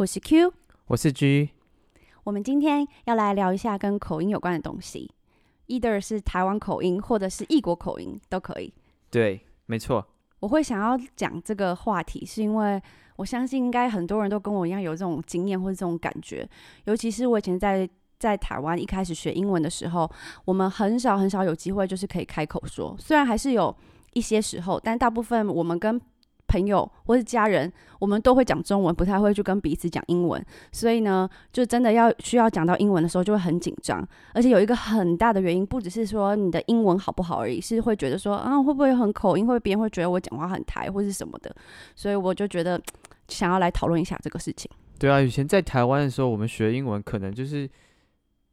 我是 Q，我是 G，我们今天要来聊一下跟口音有关的东西，either 是台湾口音或者是异国口音都可以。对，没错。我会想要讲这个话题，是因为我相信应该很多人都跟我一样有这种经验或者这种感觉，尤其是我以前在在台湾一开始学英文的时候，我们很少很少有机会就是可以开口说，虽然还是有一些时候，但大部分我们跟朋友或是家人，我们都会讲中文，不太会去跟彼此讲英文。所以呢，就真的要需要讲到英文的时候，就会很紧张。而且有一个很大的原因，不只是说你的英文好不好而已，是会觉得说啊，会不会很口音，会别人会觉得我讲话很台或是什么的。所以我就觉得想要来讨论一下这个事情。对啊，以前在台湾的时候，我们学英文可能就是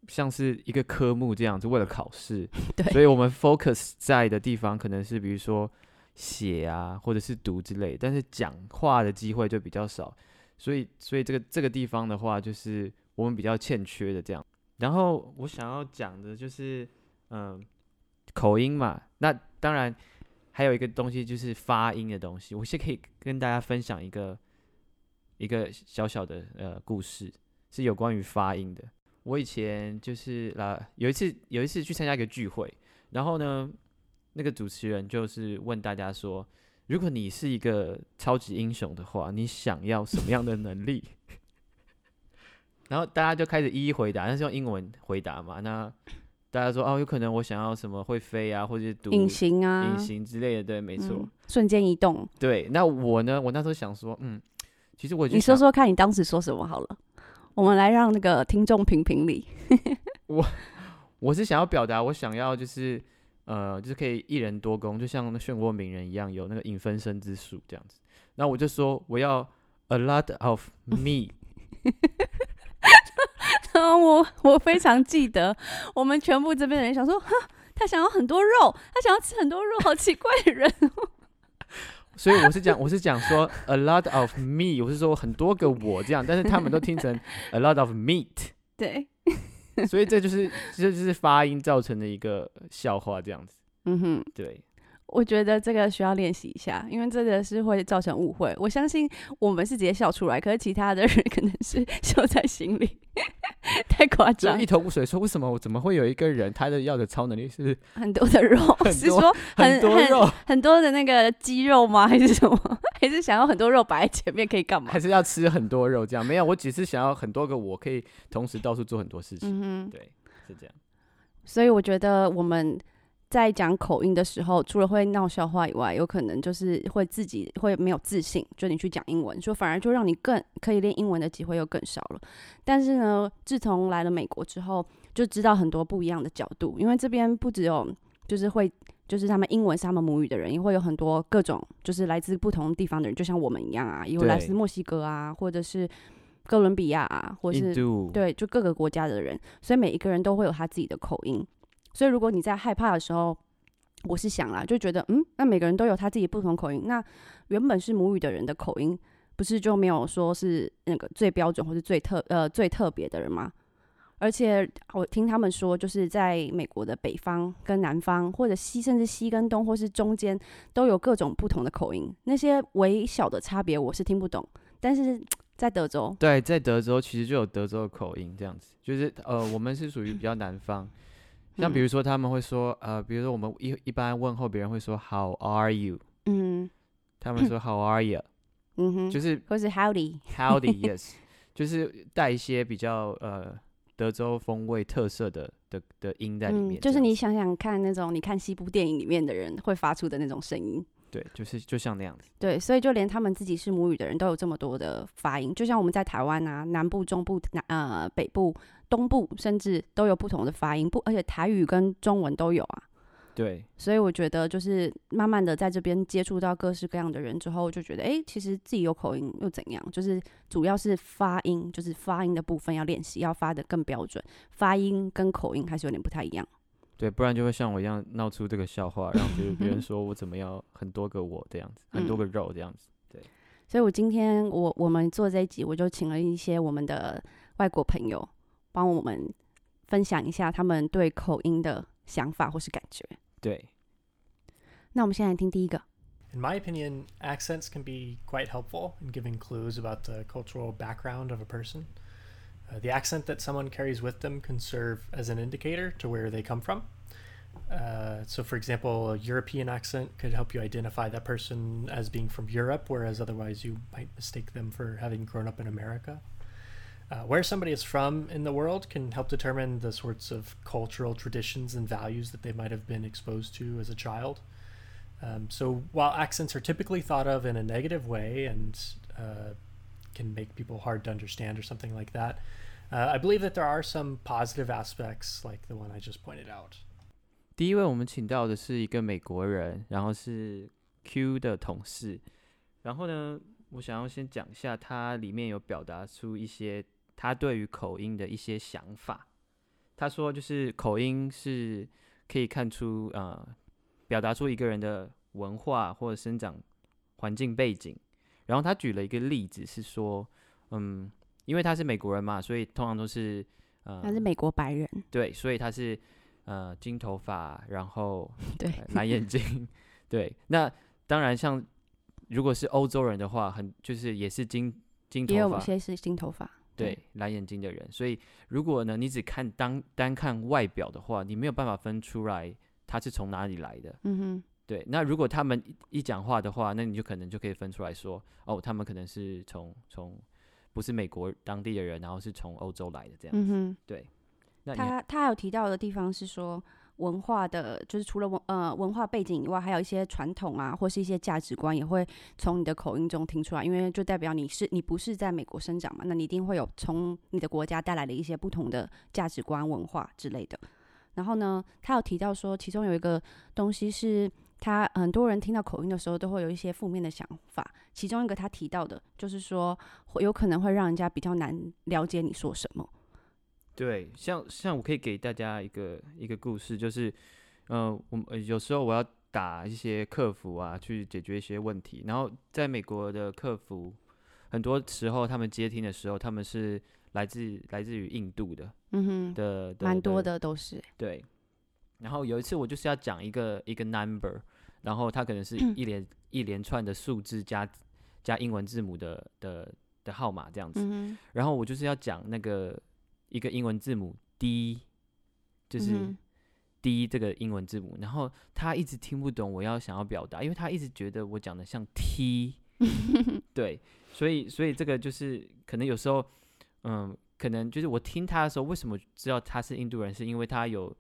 像是一个科目这样子，为了考试。对，所以我们 focus 在的地方可能是比如说。写啊，或者是读之类，但是讲话的机会就比较少，所以，所以这个这个地方的话，就是我们比较欠缺的这样。然后我想要讲的就是，嗯，口音嘛。那当然还有一个东西就是发音的东西。我先可以跟大家分享一个一个小小的呃故事，是有关于发音的。我以前就是啊，有一次有一次去参加一个聚会，然后呢。那个主持人就是问大家说：“如果你是一个超级英雄的话，你想要什么样的能力？” 然后大家就开始一一回答，那是用英文回答嘛？那大家说：“哦，有可能我想要什么会飞啊，或者读隐形啊、隐形之类的。”对，没错，瞬间移动。对，那我呢？我那时候想说，嗯，其实我你说说看你当时说什么好了，我们来让那个听众评评理。我我是想要表达，我想要就是。呃，就是可以一人多功，就像那漩涡鸣人一样，有那个影分身之术这样子。那我就说我要 a lot of me。然后我我非常记得，我们全部这边的人想说，哈，他想要很多肉，他想要吃很多肉，好奇怪的人。所以我是讲，我是讲说 a lot of me，我是说很多个我这样，但是他们都听成 a lot of meat。对。所以这就是，这就是发音造成的一个笑话，这样子。嗯哼，对。我觉得这个需要练习一下，因为真的是会造成误会。我相信我们是直接笑出来，可是其他的人可能是 笑在心里，太夸张，一头雾水。说为什么我怎么会有一个人他的要的超能力是很多的肉？是说很多肉，很多的那个肌肉吗？还是什么？还是想要很多肉摆在前面可以干嘛？还是要吃很多肉这样？没有，我只是想要很多个我可以同时到处做很多事情。嗯对，是这样。所以我觉得我们。在讲口音的时候，除了会闹笑话以外，有可能就是会自己会没有自信，就你去讲英文，说反而就让你更可以练英文的机会又更少了。但是呢，自从来了美国之后，就知道很多不一样的角度，因为这边不只有就是会就是他们英文是他们母语的人，也会有很多各种就是来自不同地方的人，就像我们一样啊，有来自墨西哥啊，或者是哥伦比亚啊，或是对，就各个国家的人，所以每一个人都会有他自己的口音。所以，如果你在害怕的时候，我是想啦，就觉得，嗯，那每个人都有他自己不同口音。那原本是母语的人的口音，不是就没有说是那个最标准或是最特呃最特别的人吗？而且我听他们说，就是在美国的北方跟南方，或者西甚至西跟东，或是中间，都有各种不同的口音。那些微小的差别，我是听不懂。但是在德州，对，在德州其实就有德州的口音，这样子，就是呃，我们是属于比较南方。像比如说他们会说，呃，比如说我们一一般问候别人会说 How are you？嗯，他们说 How are you？嗯哼，就是或是 Howdy，Howdy，Yes，就是带一些比较呃德州风味特色的的的音在里面。就是你想想看，那种你看西部电影里面的人会发出的那种声音。对，就是就像那样子。对，所以就连他们自己是母语的人都有这么多的发音，就像我们在台湾啊，南部、中部、南呃北部。东部甚至都有不同的发音，不，而且台语跟中文都有啊。对，所以我觉得就是慢慢的在这边接触到各式各样的人之后，就觉得哎，其实自己有口音又怎样？就是主要是发音，就是发音的部分要练习，要发的更标准。发音跟口音还是有点不太一样。对，不然就会像我一样闹出这个笑话，然后就是别人说我怎么样很多个我这样子，很多个肉这样子。对，所以我今天我我们做这一集，我就请了一些我们的外国朋友。帮我们分享一下他们对口音的想法或是感觉。 对，那我们先来听第一个。 In my opinion, accents can be quite helpful in giving clues about the cultural background of a person. Uh, the accent that someone carries with them can serve as an indicator to where they come from. Uh, so, for example, a European accent could help you identify that person as being from Europe, whereas otherwise you might mistake them for having grown up in America. Uh, where somebody is from in the world can help determine the sorts of cultural traditions and values that they might have been exposed to as a child. Um, so while accents are typically thought of in a negative way and uh, can make people hard to understand or something like that, uh, I believe that there are some positive aspects like the one I just pointed out. 第一位我们请到的是一个美国人，然后是 Q 的同事。然后呢，我想要先讲一下，他里面有表达出一些 他对于口音的一些想法。他说，就是口音是可以看出呃，表达出一个人的文化或者生长环境背景。然后他举了一个例子是说，嗯，因为他是美国人嘛，所以通常都是呃，他是美国白人，对，所以他是呃金头发，然后 对呃蓝眼睛，对。那当然，像如果是欧洲人的话，很就是也是金金头发，也有些是金头发。对蓝眼睛的人。所以如果呢你只看单单看外表的话，你没有办法分出来他是从哪里来的。嗯哼，对，那如果他们一一讲话的话，那你就可能就可以分出来说，哦，他们可能是从从不是美国当地的人，然后是从欧洲来的这样。嗯哼。对，那他他有提到的地方是说，文化的，就是除了文呃文化背景以外，还有一些传统啊，或是一些价值观，也会从你的口音中听出来，因为就代表你是你不是在美国生长嘛，那你一定会有从你的国家带来的一些不同的价值观、文化之类的。然后呢，他有提到说，其中有一个东西是他很多人听到口音的时候都会有一些负面的想法，其中一个他提到的就是说，有可能会让人家比较难了解你说什么。对，像像我可以给大家一个一个故事，就是，呃，我有时候我要打一些客服啊，去解决一些问题。然后在美国的客服，很多时候他们接听的时候，他们是来自来自于印度的嗯哼，的的蛮多的都是。对。然后有一次我就是要讲一个一个 number，然后它可能是一连一连串的数字加加英文字母的的的号码这样子。嗯。然后我就是要讲那个一个英文字母 D，就是 D 这个英文字母，然后他一直听不懂我要想要表达，因为他一直觉得我讲的像 T，对，所以所以这个就是可能有时候，嗯，可能就是我听他的时候，为什么知道他是印度人，是因为他有，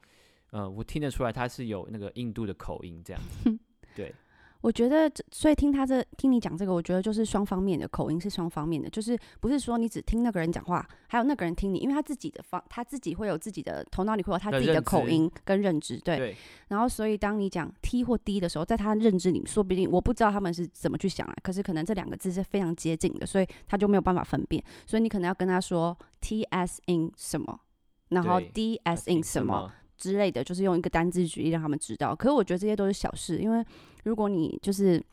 呃，我听得出来他是有那个印度的口音这样子，对，我觉得这，所以听他这听你讲这个，我觉得就是双方面的口音是双方面的，就是不是说你只听那个人讲话，还有那个人听你，因为他自己的方他自己会有自己的头脑里会有他自己的口音跟认知，对。对，然后所以当你讲 T 或 D 的时候，在他认知里，说不定我不知道他们是怎么去想啊，可是可能这两个字是非常接近的，所以他就没有办法分辨，所以你可能要跟他说 T S in 什么，然后 D S in 什么。之类的，就是用一个单字举例让他们知道。可是我觉得这些都是小事，因为如果你就是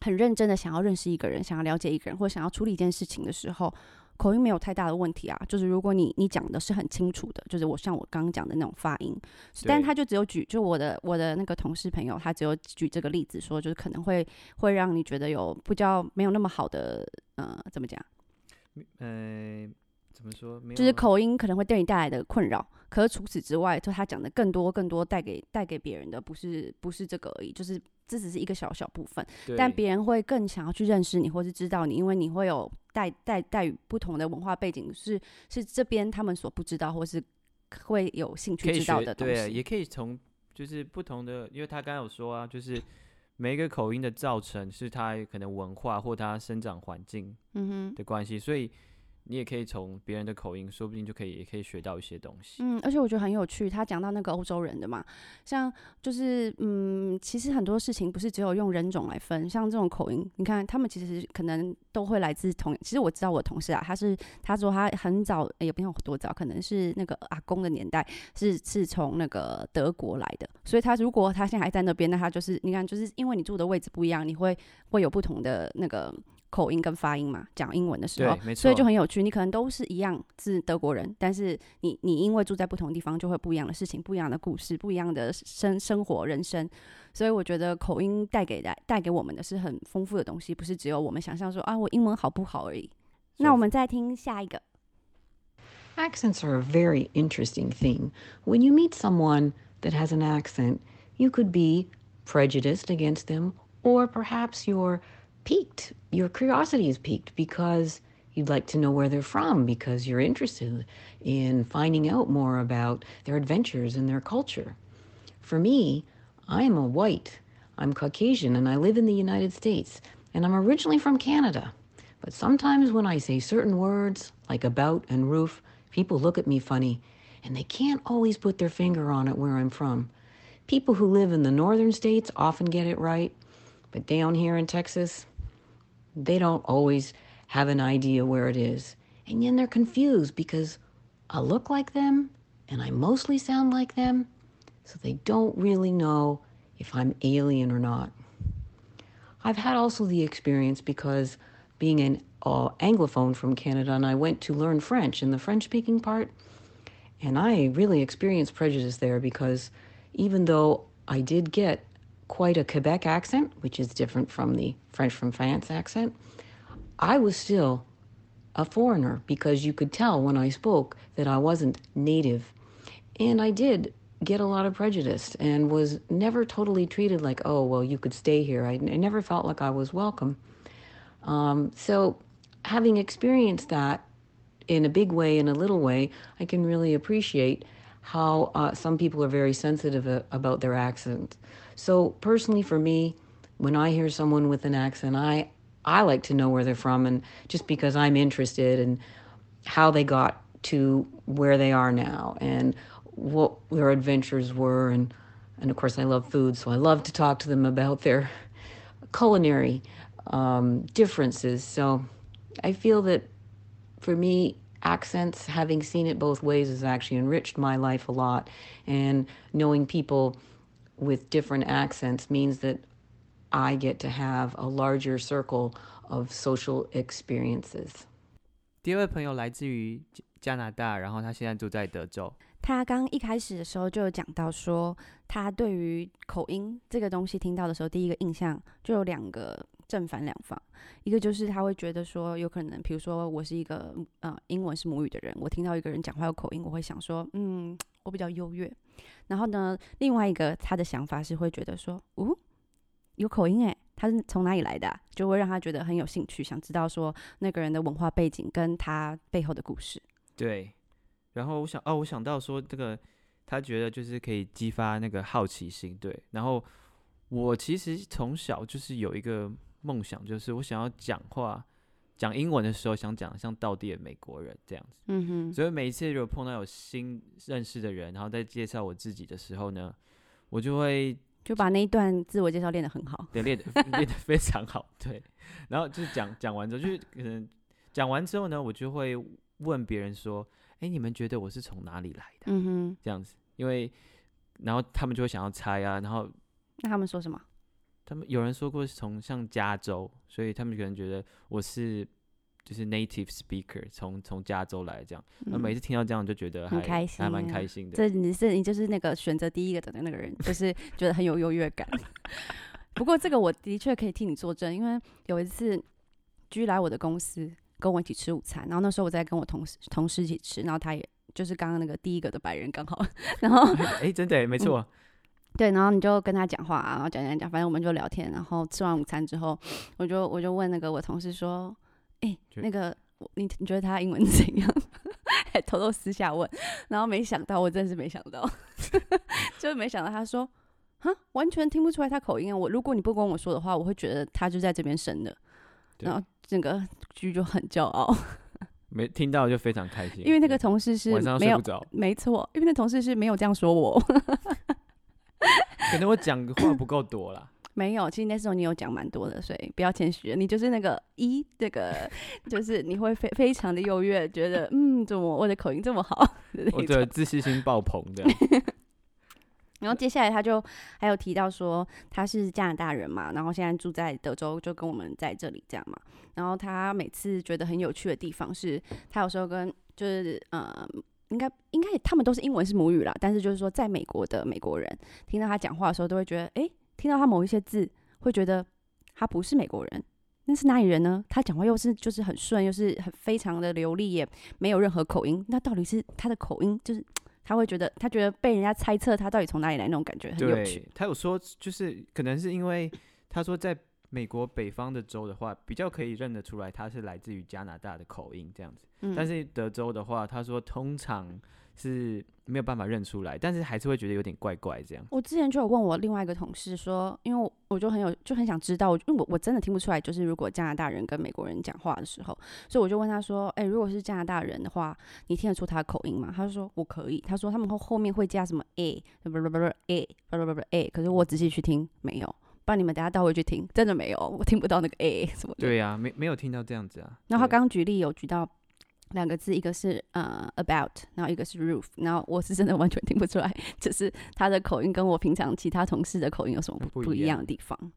很认真的想要认识一个人，想要了解一个人，或者想要处理一件事情的时候，口音没有太大的问题啊。就是如果你你讲的是很清楚的，就是我像我刚刚讲的那种发音，但是他就只有举，就我的我的那个同事朋友，他只有举这个例子说，就是可能会会让你觉得有比较没有那么好的呃，怎么讲？呃，怎么说？没有就是口音可能会对你带来的困扰，可是除此之外，就他讲的更多更多带给带给别人的不是不是这个而已，就是这只是一个小小部分，但别人会更想要去认识你，或是知道你，因为你会有带带带与不同的文化背景，是是这边他们所不知道，或是会有兴可以趣知道学的东西。对，也可以从就是不同的，因为他刚刚有说啊，就是每一个口音的造成是他可能文化或他生长环境嗯哼。的关系，所以你也可以从别人的口音，说不定就可以也可以学到一些东西。嗯，而且我觉得很有趣，他讲到那个欧洲人的嘛，像就是嗯，其实很多事情不是只有用人种来分，像这种口音，你看他们其实可能都会来自同。其实我知道我同事啊，他是他说他很早也不用多早，可能是那个阿公的年代是是从那个德国来的，所以他如果他现在还在那边，那他就是你看，就是因为你住的位置不一样，你会会有不同的那个口音跟发音嘛，讲英文的时候所以就很有趣。你可能都是一样是德国人，但是你你因为住在不同地方，就会不一样的事情、不一样的故事、不一样的生生活人生。所以我觉得口音带给的带给我们的是很丰富的东西，不是只有我们想象说啊，我英文好不好而已。那我们再听下一个。Accents are a very interesting thing. When you meet someone that has an accent, you could be prejudiced against them, or perhaps you're piqued. Your curiosity is piqued because you'd like to know where they're from, because you're interested in finding out more about their adventures and their culture. For me, I'm a white. I'm Caucasian and I live in the United States, and I'm originally from Canada. But sometimes when I say certain words, like about and roof, people look at me funny, and they can't always put their finger on it where I'm from. People who live in the northern states often get it right, but down here in Texas, they don't always have an idea where it is. And then they're confused because I look like them and I mostly sound like them, so they don't really know if I'm alien or not. I've had also the experience because being an uh, Anglophone from Canada, and I went to learn French in the French speaking part, and I really experienced prejudice there because even though I did get quite a Quebec accent, which is different from the French from France accent, I was still a foreigner because you could tell when I spoke that I wasn't native. And I did get a lot of prejudice and was never totally treated like, oh, well, you could stay here. I, I never felt like I was welcome. Um, so, having experienced that in a big way, in a little way, I can really appreciate how uh, some people are very sensitive a- about their accent. So, personally, for me, when I hear someone with an accent, I I like to know where they're from, and just because I'm interested in how they got to where they are now and what their adventures were, and and of course I love food, so I love to talk to them about their culinary um, differences. So I feel that for me, accents, having seen it both ways, has actually enriched my life a lot. And knowing people with different accents means that I get to have a larger circle of social experiences. 第二位朋友来自于加加拿大，然后他现在住在德州。他刚一开始的时候就有讲到说，他对于口音这个东西听到的时候，第一个印象就有两个正反两方。一个就是他会觉得说，有可能，比如说我是一个呃英文是母语的人，我听到一个人讲话有口音，我会想说，嗯，我比较优越。然后呢，另外一个他的想法是会觉得说，哦，有口音诶，他是从哪里来的、就会让他觉得很有兴趣，想知道说那个人的文化背景跟他背后的故事。对，然后我想哦，我想到说这个，他觉得就是可以激发那个好奇心，对。然后我其实从小就是有一个梦想，就是我想要讲话讲英文的时候，想讲像道地的美国人这样子。嗯哼，所以每一次如果碰到有新认识的人，然后在介绍我自己的时候呢，我就会就把那一段自我介绍练得很好。对练得 练得非常好，对。然后就是讲讲完之后，就是可能讲完之后呢，我就会问别人说：“哎，你们觉得我是从哪里来的？”嗯哼，这样子，因为然后他们就会想要猜啊，然后那他们说什么？他们有人说过是从像加州，所以他们可能觉得我是就是 native speaker，从从加州来这样。那、每次听到这样就觉得很开心还蛮啊开心的。这你是你就是那个选择第一个的那个人，就是觉得很有优越感。不过这个我的确可以替你作证，因为有一次居来我的公司跟我一起吃午餐，然后那时候我在跟我同事同事一起吃，然后他也就是刚刚那个第一个的白人刚好，然后 哎，真的耶没错，对，然后你就跟他讲话、啊然后讲讲讲，反正我们就聊天。然后吃完午餐之后，我就我就问那个我同事说：“哎、就那个我你你觉得他英文怎样？”还 偷偷私下问，然后没想到，我真的是没想到，就是没想到他说：“哈，完全听不出来他口音啊！我如果你不跟我说的话，我会觉得他就在这边生的。”然后整个居就很骄傲，没听到就非常开心，因为那个同事是没有没错，因为那同事是没有这样说我。可能我讲的话不够多啦。没有，其实那时候你有讲蛮多的，所以不要谦虚了。你就是那个一，这个 就是你会非非常的优越，觉得嗯，怎么我的口音这么好？我的自信心爆棚这样。然后接下来他就还有提到说他是加拿大人嘛，然后现在住在德州，就跟我们在这里这样嘛。然后他每次觉得很有趣的地方是，他有时候跟就是呃，应该应该他们都是英文是母语啦，但是就是说在美国的美国人听到他讲话的时候，都会觉得，诶，听到他某一些字，会觉得他不是美国人，那是哪里人呢？他讲话又是就是很顺，又是很非常的流利，也没有任何口音，那到底是他的口音就是？他会觉得，他觉得被人家猜测他到底从哪里来那种感觉很有趣。他有说，就是可能是因为他说，在美国北方的州的话，比较可以认得出来它是来自于加拿大的口音这样子。但是德州的话，他说通常。是没有办法认出来，但是还是会觉得有点怪怪这样。我之前就有问我另外一个同事说，因为我就很有就很想知道，因为我我真的听不出来，就是如果加拿大人跟美国人讲话的时候，所以我就问他说，哎，如果是加拿大人的话，你听得出他的口音吗？他就说我可以。他说他们后后面会加什么 a 不不不不 a 不不不不 a，可是我仔细去听没有，帮你们等下倒回去听，真的没有，我听不到那个 a 什么。对呀，没没有听到这样子啊。然后他刚举例有举到。两个字，一个是呃 about，然后一个是 roof，然后我是真的完全听不出来，就是他的口音跟我平常其他同事的口音有什么不一样的地方。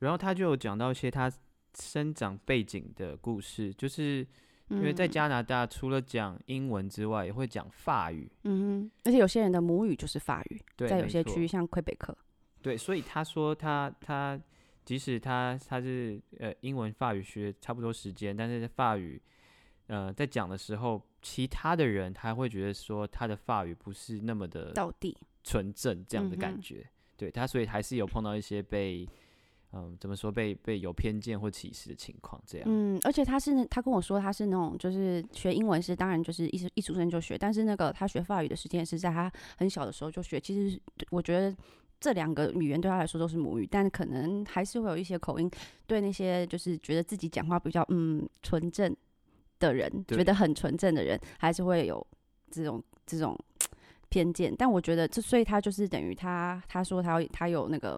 然后他就有讲到一些他生长背景的故事，就是因为在加拿大除了讲英文之外，也会讲法语。嗯哼，而且有些人的母语就是法语，在有些区域像魁北克。对，所以他说他他即使他他是呃英文法语学差不多时间，但是法语。呃，在讲的时候，其他的人他会觉得说他的法语不是那么的到地纯正这样的感觉，对他，所以还是有碰到一些被，嗯，怎么说被被有偏见或歧视的情况这样。嗯，而且他是他跟我说他是那种就是学英文是当然就是一一出生就学，但是那个他学法语的时间是在他很小的时候就学。其实我觉得这两个语言对他来说都是母语，但可能还是会有一些口音，对那些就是觉得自己讲话比较嗯纯正。的人觉得很纯正的人，还是会有这种这种偏见。但我觉得，这所以他就是等于他他说他他有那个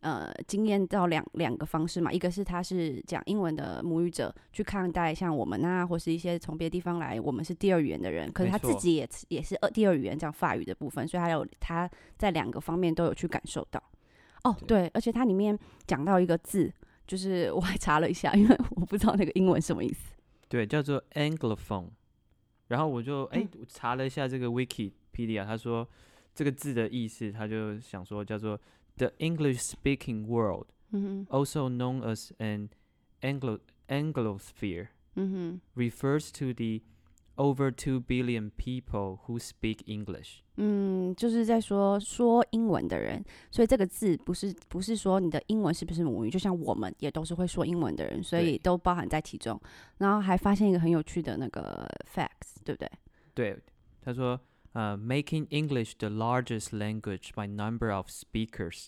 呃经验到两两个方式嘛，一个是他是讲英文的母语者去看待像我们啊，或是一些从别的地方来，我们是第二语言的人，可是他自己也也是二第二语言这样法语的部分，所以他有他在两个方面都有去感受到。哦，对，而且它里面讲到一个字，就是我还查了一下，因为我不知道那个英文什么意思。对，叫做 Anglophone，然后我就哎查了一下这个 Wikipedia，他说这个字的意思，他就想说叫做 The English-speaking world，also known as an Anglo Anglosphere，refers to the Over two billion people who speak English。嗯，就是在说说英文的人，所以这个字不是不是说你的英文是不是母语，就像我们也都是会说英文的人，所以都包含在其中。然后还发现一个很有趣的那个 facts，对不对？对，他说， 呃，making English the largest language by number of speakers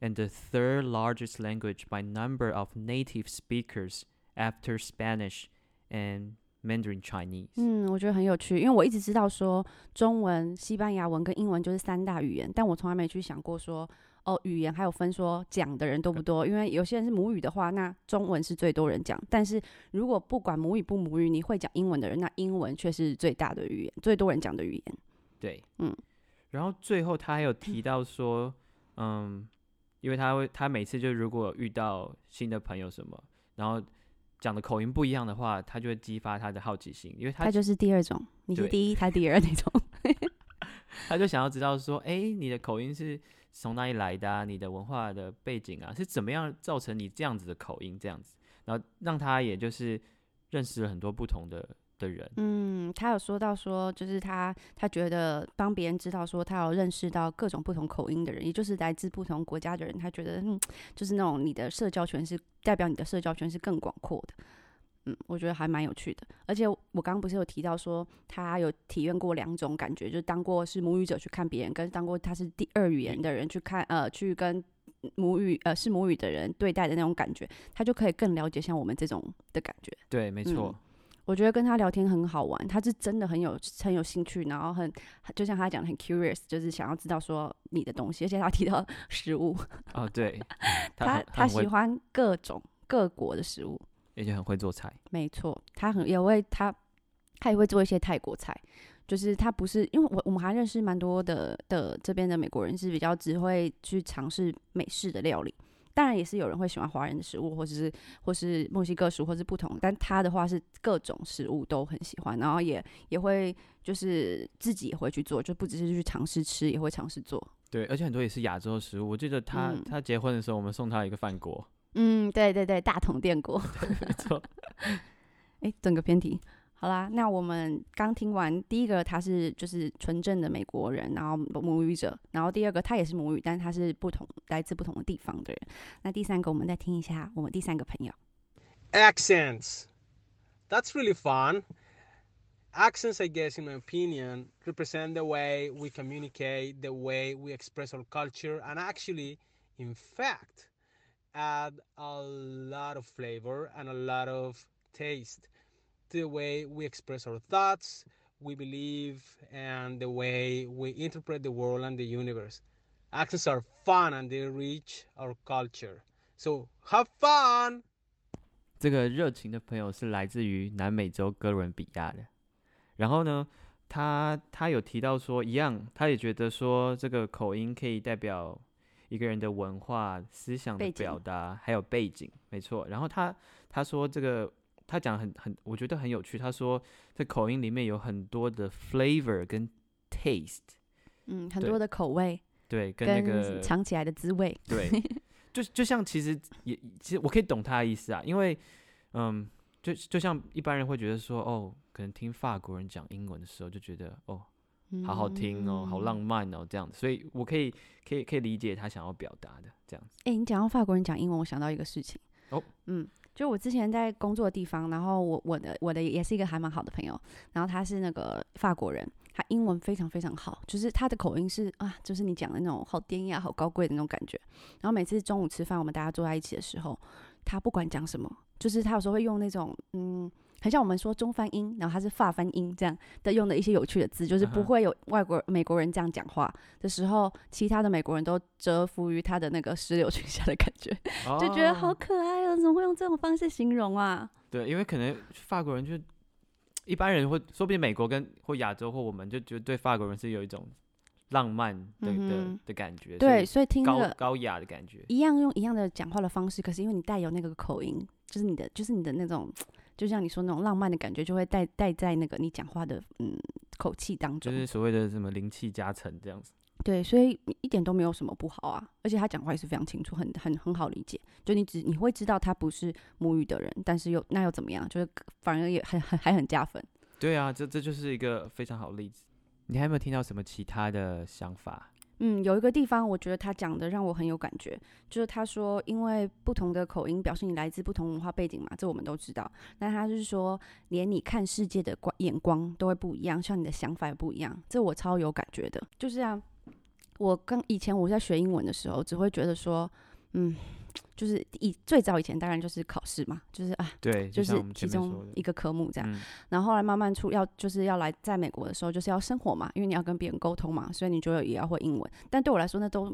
and the third largest language by number of native speakers after Spanish and Mandarin Chinese，嗯，我觉得很有趣，因为我一直知道说中文、西班牙文跟英文就是三大语言，但我从来没去想过说哦，语言还有分说讲的人多不多？因为有些人是母语的话，那中文是最多人讲，但是如果不管母语不母语，你会讲英文的人，那英文却是最大的语言，最多人讲的语言。 对，嗯，然后最后他还有提到说，嗯，因为他会他每次就如果遇到新的朋友什么，然后。讲的口音不一样的话，他就会激发他的好奇心，因为他就是第二种，你是第一，他第二那种，他就想要知道说，哎，你的口音是从哪里来的啊？你的文化的背景啊，是怎么样造成你这样子的口音这样子？然后让他也就是认识了很多不同的。的人，嗯，他有说到说，就是他他觉得帮别人知道说，他有认识到各种不同口音的人，也就是来自不同国家的人，他觉得嗯，就是那种你的社交圈是代表你的社交圈是更广阔的，嗯，我觉得还蛮有趣的。而且我刚刚不是有提到说，他有体验过两种感觉，就是当过是母语者去看别人，跟当过他是第二语言的人去看，呃，去跟母语呃是母语的人对待的那种感觉，他就可以更了解像我们这种的感觉。对，没错。我觉得跟他聊天很好玩，他是真的很有很有兴趣，然后很就像他讲的很 curious，就是想要知道说你的东西，而且他提到 食物哦，对，他他喜欢各种各国的食物，而且很会做菜。没错，他很也会他他也会做一些泰国菜，就是他不是因为我我们还认识蛮多的的这边的美国人是比较只会去尝试美式的料理，当然也是有人会喜欢华人的食物，或者是或是墨西哥食物，或是不同。但他的话是各种食物都很喜欢，然后也也会就是自己也会去做，就不只是去尝试吃，也会尝试做。对，而且很多也是亚洲食物。我记得他、嗯他结婚的时候，我们送他一个饭锅，嗯，对对对，大同电锅。没错。哎，整个偏题。好啦，那我们刚听完第一个，他是就是纯正的美国人，然后母语者，然后第二个他也是母语，但是他是不同来自不同的地方的人。那第三个，我们再听一下我们第三个朋友。 accents. That's really fun. Accents, I guess, in my opinion, represent the way we communicate, the way we express our culture, and actually, in fact, add a lot of flavor and a lot of taste to the way we express our thoughts, we believe, and the way we interpret the world and the universe. Accents are fun and they reach our culture. So have fun! 这个热情的朋友是来自于南美洲哥伦比亚的。然后呢，他他有提到说，一样，他也觉得说，这个口音可以代表一个人的文化、思想的背景表达，还有背景，没错。然后他他说这个， 他讲很很，我觉得很有趣。他说，这口音里面有很多的 flavor 跟 taste，嗯，很多的口味对，跟那个尝起来的滋味。对，就就像其实也其实我可以懂他的意思啊，因为嗯，就就像一般人会觉得说，哦，可能听法国人讲英文的时候就觉得哦，好好听哦，好浪嗯。漫哦，这样子，所以我可以可以可以理解他想要表达的这样子。哎、你讲到法国人讲英文，我想到一个事情。哦，嗯，就我之前在工作的地方，然后我我的我的也是一个还蛮好的朋友，然后他是那个法国人，他英文非常非常好，就是他的口音是啊，就是你讲的那种好典雅、好高贵的那种感觉。然后每次中午吃饭，我们大家坐在一起的时候，他不管讲什么，就是他有时候会用那种嗯。很像我们说中翻英，然后他是法翻英这样的用的一些有趣的字，就是不会有外国美国人这样讲话的时候，其他的美国人都折服于他的那个石榴裙下的感觉。就觉得好哦可爱哦，怎么会用这种方式形容啊？对，因为可能法国人就一般人会，说不定美国跟或亚洲或我们就觉得对法国人是有一种浪漫的、嗯的的感觉，对，所所以听着高高雅的感觉。一样用一样的讲话的方式，可是因为你带有那个口音，就是你的，就是你的那种，就像你说那种浪漫的感觉，就会带带在那个你讲话的嗯口气当中。就是所谓的什么灵气加成这样子，对，所以一点都没有什么不好啊，而且他讲话也是非常清楚，很很很好理解。就你只你会知道他不是母语的人，但是又那又怎么样？就是反而也很很还很加分。对啊，这这就是一个非常好的例子。你还有没有听到什么其他的想法？嗯，有一个地方我觉得他讲的让我很有感觉，就是他说，因为不同的口音表示你来自不同文化背景嘛，这我们都知道。那他是说，连你看世界的光眼光都会不一样，像你的想法也不一样，这我超有感觉的。就是啊，我刚以前我在学英文的时候，只会觉得说，嗯，就是以最早以前当然就是考试嘛，就是啊，对，就是其中一个科目这样。嗯，然后后来慢慢出要就是要来在美国的时候，就是要生活嘛，因为你要跟别人沟通嘛，所以你就也要会英文。但对我来说，那都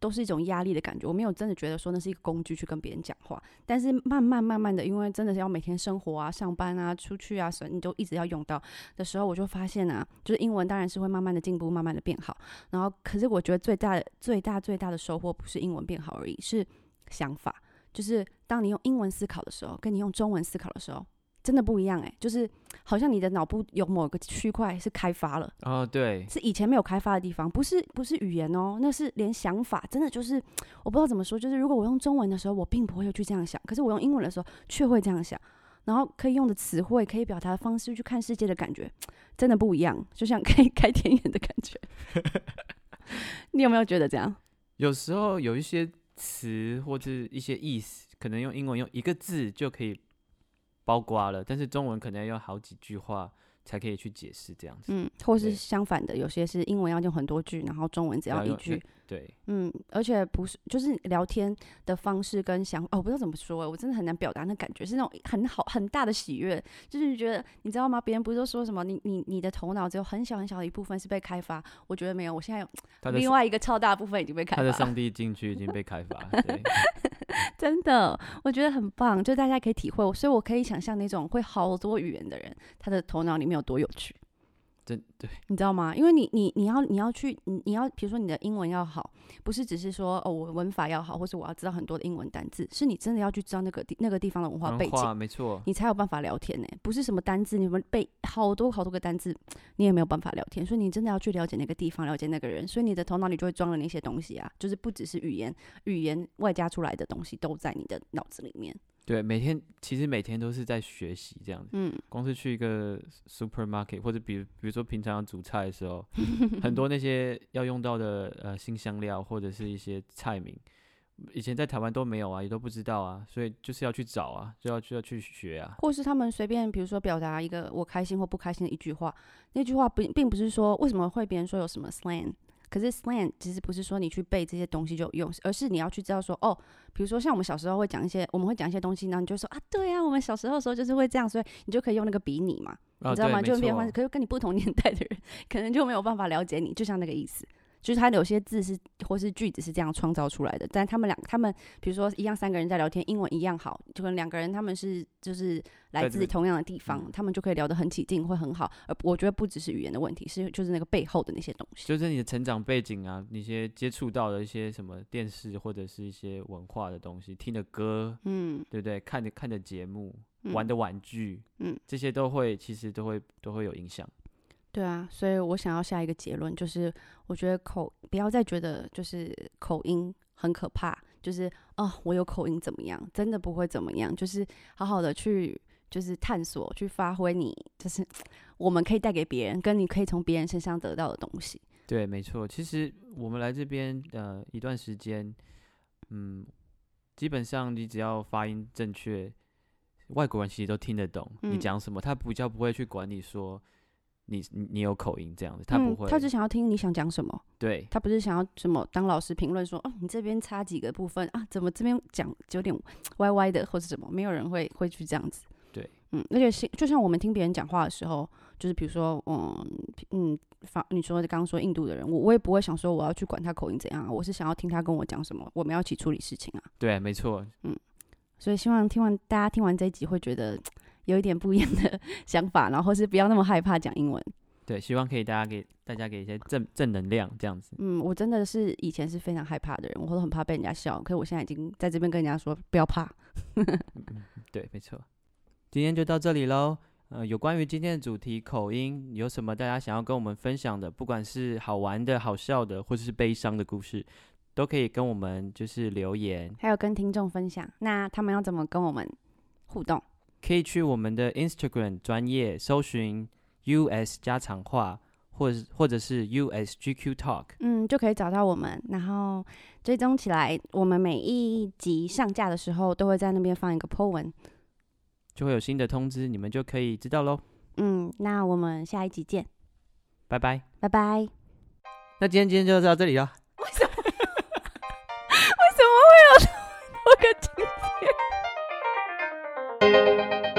都是一种压力的感觉。我没有真的觉得说那是一个工具去跟别人讲话，但是慢慢慢慢的，因为真的是要每天生活啊、上班啊、出去啊，所以你都一直要用到的时候，我就发现啊，就是英文当然是会慢慢的进步，慢慢的变好。然后，可是我觉得最大的、最大、最大的收获不是英文变好而已，是想法。就是当你用英文思考的时候，跟你用中文思考的时候，真的不一样哎、就是好像你的脑部有某个区块是开发了，哦，对，是以前没有开发的地方，不是不是语言哦，那是连想法，真的就是我不知道怎么说，就是如果我用中文的时候，我并不会去这样想，可是我用英文的时候却会这样想，然后可以用的词汇，可以表达的方式去看世界的感觉，真的不一样，就像可以开天眼的感觉。你有没有觉得这样？有时候有一些词或者一些意思，可能用英文用一个字就可以包括了，但是中文可能要用好几句话才可以去解释这样子。嗯，或是相反的，有些是英文要用很多句，然后中文只要一句。对，嗯，而且不是，就是聊天的方式跟想，哦，我不知道怎么说，我真的很难表达那感觉，是那种很好很大的喜悦，就是觉得你知道吗？别人不是都说什么，你你你的头脑只有很小很小的一部分是被开发，我觉得没有，我现在有 另外一个超大部分已经被开发他的，上帝进去已经被开发，对，真的，我觉得很棒，就大家可以体会，所以我可以想象那种会好多语言的人，他的头脑里面有多有趣。真对，你知道吗？因为你你你要你要去你你要比如说你的英文要好，不是只是说哦我文法要好，或是我要知道很多的英文单字，是你真的要去知道那个地那个地方的文化背景，没错，你才有办法聊天呢。不是什么单字，你们背好多好多个单字，你也没有办法聊天。所以你真的要去了解那个地方，了解那个人，所以你的头脑里就会装了那些东西啊，就是不只是语言，语言外加出来的东西都在你的脑子里面。对，每天其实每天都是在学习这样子。嗯，光是去一个 supermarket，或者比如比如说平常煮菜的时候，很多那些要用到的呃新香料或者是一些菜名，以前在台湾都没有啊，也都不知道啊，所以就是要去找啊，就要就要去学啊。或是他们随便，比如说表达一个我开心或不开心的一句话，那句话不并不是说为什么会别人说有什么 slang，可是 slang 其实不是说你去背这些东西就有用，而是你要去知道说哦，比如说像我们小时候会讲一些，我们会讲一些东西，然后你就说啊，对啊，我们小时候的时候就是会这样，所以你就可以用那个比拟嘛，啊你知道吗？就变换，可是跟你不同年代的人，可能就没有办法了解你，就像那个意思。就是他有些字是或是句子是这样创造出来的，但他们两他们比如说一样三个人在聊天，英文一样好，就可能两个人他们是就是来自同样的地方，嗯他们就可以聊得很起劲，会很好。而我觉得不只是语言的问题，是就是那个背后的那些东西。就是你的成长背景啊，那些接触到的一些什么电视或者是一些文化的东西，听的歌，嗯对不对？看的看的节目，嗯玩的玩具，嗯，这些都会其实都会都会有影响。对啊，所以我想要下一个结论，就是我觉得口不要再觉得就是口音很可怕，就是哦我有口音怎么样？真的不会怎么样，就是好好的去就是探索，去发挥你就是 我们可以带给别人，跟你可以从别人身上得到的东西。对，没错。其实我们来这边呃一段时间，嗯，基本上你只要发音正确，外国人其实都听得懂你嗯讲什么，他比较不会去管你说你你你有口音这样子，他不嗯会。他只想要听你想讲什么，对他不是想要什么当老师评论说哦你这边差几个部分啊，怎么这边讲有点歪歪的或者什么，没有人会会去这样子。对，嗯，而且是就像我们听别人讲话的时候，就是比如说，嗯嗯，法你说刚刚说印度的人，我我也不会想说我要去管他口音怎样啊，我是想要听他跟我讲什么，我们要一起处理事情啊。对，没错。嗯所以希望听完大家听完这一集会觉得有一点不一样的想法，然后是不要那么害怕讲英文。对，希望可以大家给大家给一些正正能量这样子。嗯，我真的是以前是非常害怕的人，我都很怕被人家笑，可是我现在已经在这边跟人家说不要怕。对，没错。今天就到这里喽。呃，有关于今天的主题口音，有什么大家想要跟我们分享的，不管是好玩的、好笑的，或者是悲伤的故事，都可以跟我们就是留言，还有跟听众分享，那他们要怎么跟我们互动？可以去我们的 Instagram 专业搜寻 US 家常话，或者是或者是 USGQ Talk。嗯，就可以找到我们，然后追踪起来。我们每一集上架的时候，都会在那边放一个 po 文。就会有新的通知，你们就可以知道喽。嗯，那我们下一集见，拜拜。拜拜。那今天今天就到这里了。为